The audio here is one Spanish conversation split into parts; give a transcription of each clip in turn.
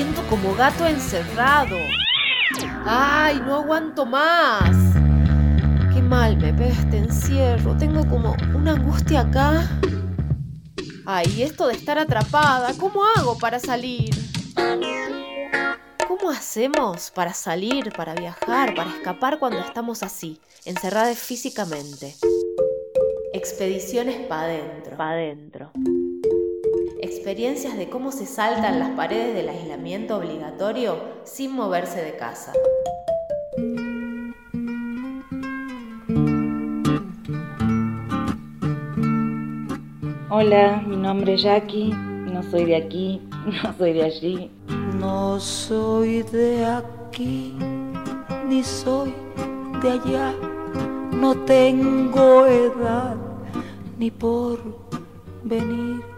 siento como gato encerrado. ¡Ay, no aguanto más! Qué mal me pega este encierro. Tengo como una angustia acá. Ay, esto de estar atrapada, ¿cómo hago para salir? ¿Cómo hacemos para salir, para viajar, para escapar cuando estamos así, encerradas físicamente? Expediciones para adentro. Pa' adentro. Experiencias de cómo se saltan las paredes del aislamiento obligatorio sin moverse de casa. Hola, mi nombre es Jackie, no soy de aquí, no soy de allí. No soy de aquí, ni soy de allá. No tengo edad ni por venir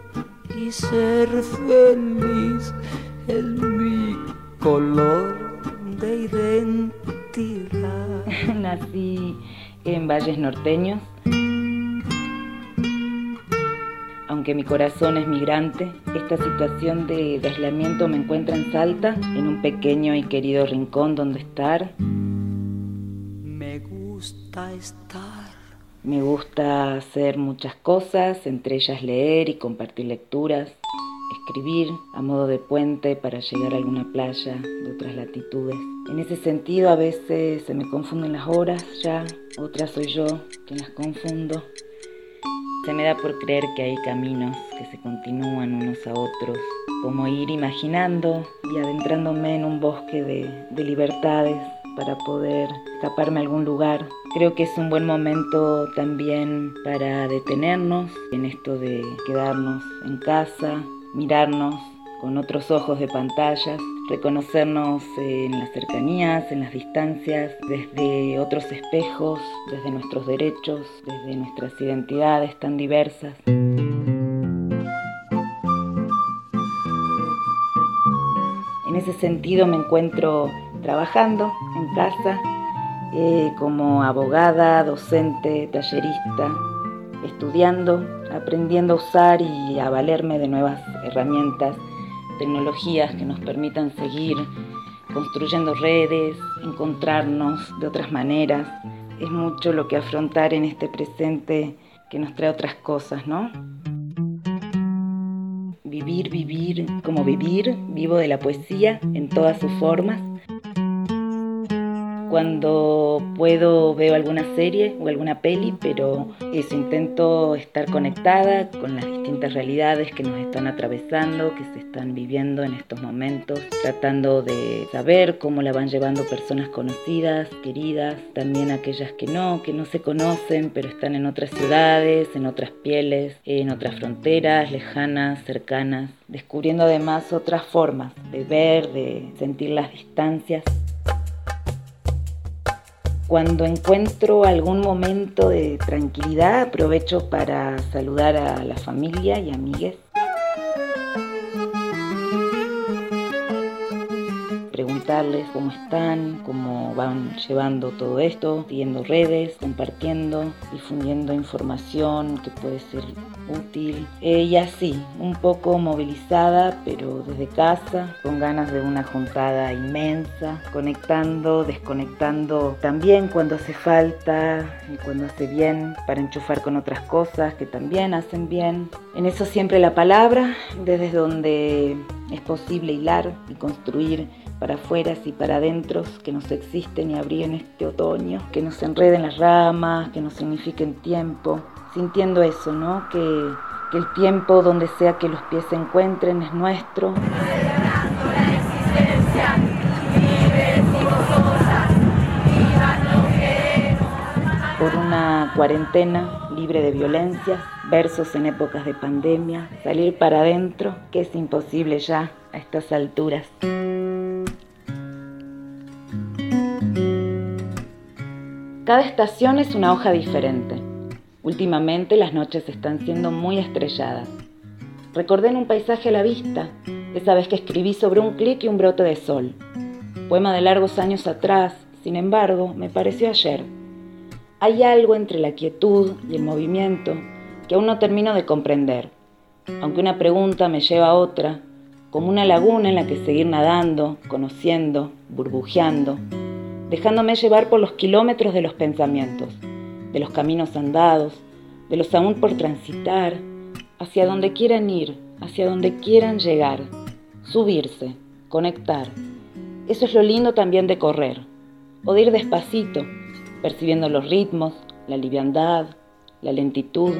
y ser feliz es mi color de identidad. Nací en Valles Norteños. Aunque mi corazón es migrante, esta situación de, de aislamiento me encuentra en Salta, en un pequeño y querido rincón donde estar. Me gusta estar. Me gusta hacer muchas cosas, entre ellas leer y compartir lecturas, escribir a modo de puente para llegar a alguna playa de otras latitudes. En ese sentido a veces se me confunden las horas ya, otras soy yo quien las confundo. Se me da por creer que hay caminos que se continúan unos a otros, como ir imaginando y adentrándome en un bosque de, de libertades para poder escaparme a algún lugar. Creo que es un buen momento también para detenernos en esto de quedarnos en casa, mirarnos con otros ojos de pantallas, reconocernos en las cercanías, en las distancias, desde otros espejos, desde nuestros derechos, desde nuestras identidades tan diversas. En ese sentido me encuentro trabajando en casa eh, como abogada, docente, tallerista, estudiando, aprendiendo a usar y a valerme de nuevas herramientas, tecnologías que nos permitan seguir construyendo redes, encontrarnos de otras maneras. Es mucho lo que afrontar en este presente que nos trae otras cosas, ¿no? Vivir, vivir como vivir, vivo de la poesía en todas sus formas cuando puedo veo alguna serie o alguna peli, pero eso, intento estar conectada con las distintas realidades que nos están atravesando, que se están viviendo en estos momentos, tratando de saber cómo la van llevando personas conocidas, queridas, también aquellas que no, que no se conocen, pero están en otras ciudades, en otras pieles, en otras fronteras, lejanas, cercanas, descubriendo además otras formas de ver, de sentir las distancias cuando encuentro algún momento de tranquilidad, aprovecho para saludar a la familia y amigues. Preguntarles cómo están, cómo van llevando todo esto, siguiendo redes, compartiendo, difundiendo información que puede ser útil. Eh, y así, un poco movilizada, pero desde casa, con ganas de una juntada inmensa, conectando, desconectando también cuando hace falta y cuando hace bien, para enchufar con otras cosas que también hacen bien. En eso siempre la palabra, desde donde es posible hilar y construir para afuera y para adentro que nos existen y abriguen este otoño, que nos enreden las ramas, que nos signifiquen tiempo, sintiendo eso, ¿no? Que, que el tiempo donde sea que los pies se encuentren es nuestro. Por una cuarentena libre de violencias, versos en épocas de pandemia, salir para adentro, que es imposible ya a estas alturas. Cada estación es una hoja diferente. Últimamente las noches están siendo muy estrelladas. Recordé en un paisaje a la vista, esa vez que escribí sobre un clic y un brote de sol. Poema de largos años atrás, sin embargo, me pareció ayer. Hay algo entre la quietud y el movimiento que aún no termino de comprender. Aunque una pregunta me lleva a otra, como una laguna en la que seguir nadando, conociendo, burbujeando, dejándome llevar por los kilómetros de los pensamientos, de los caminos andados, de los aún por transitar, hacia donde quieran ir, hacia donde quieran llegar, subirse, conectar. Eso es lo lindo también de correr, o de ir despacito, percibiendo los ritmos, la liviandad, la lentitud,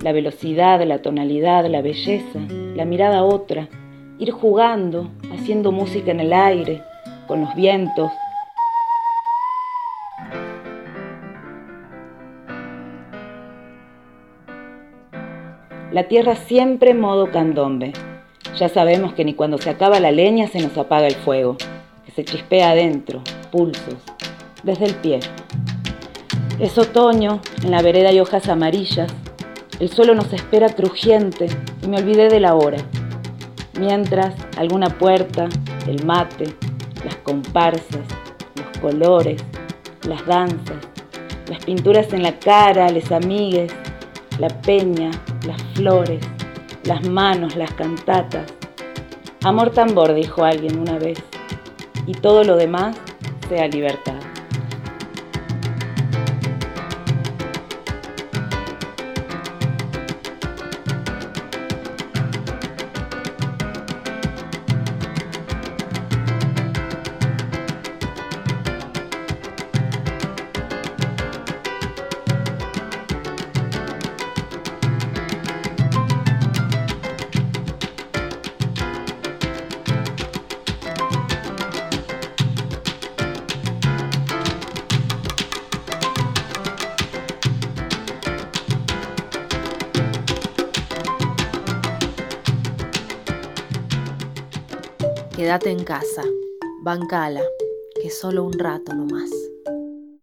la velocidad, la tonalidad, la belleza, la mirada otra, ir jugando, haciendo música en el aire, con los vientos. La tierra siempre modo candombe. Ya sabemos que ni cuando se acaba la leña se nos apaga el fuego, que se chispea adentro, pulsos, desde el pie. Es otoño, en la vereda hay hojas amarillas, el suelo nos espera crujiente y me olvidé de la hora. Mientras, alguna puerta, el mate, las comparsas, los colores, las danzas, las pinturas en la cara, les amigues, la peña, las flores, las manos, las cantatas. Amor tambor, dijo alguien una vez, y todo lo demás sea libertad. Quédate en casa, bancala, que solo un rato nomás.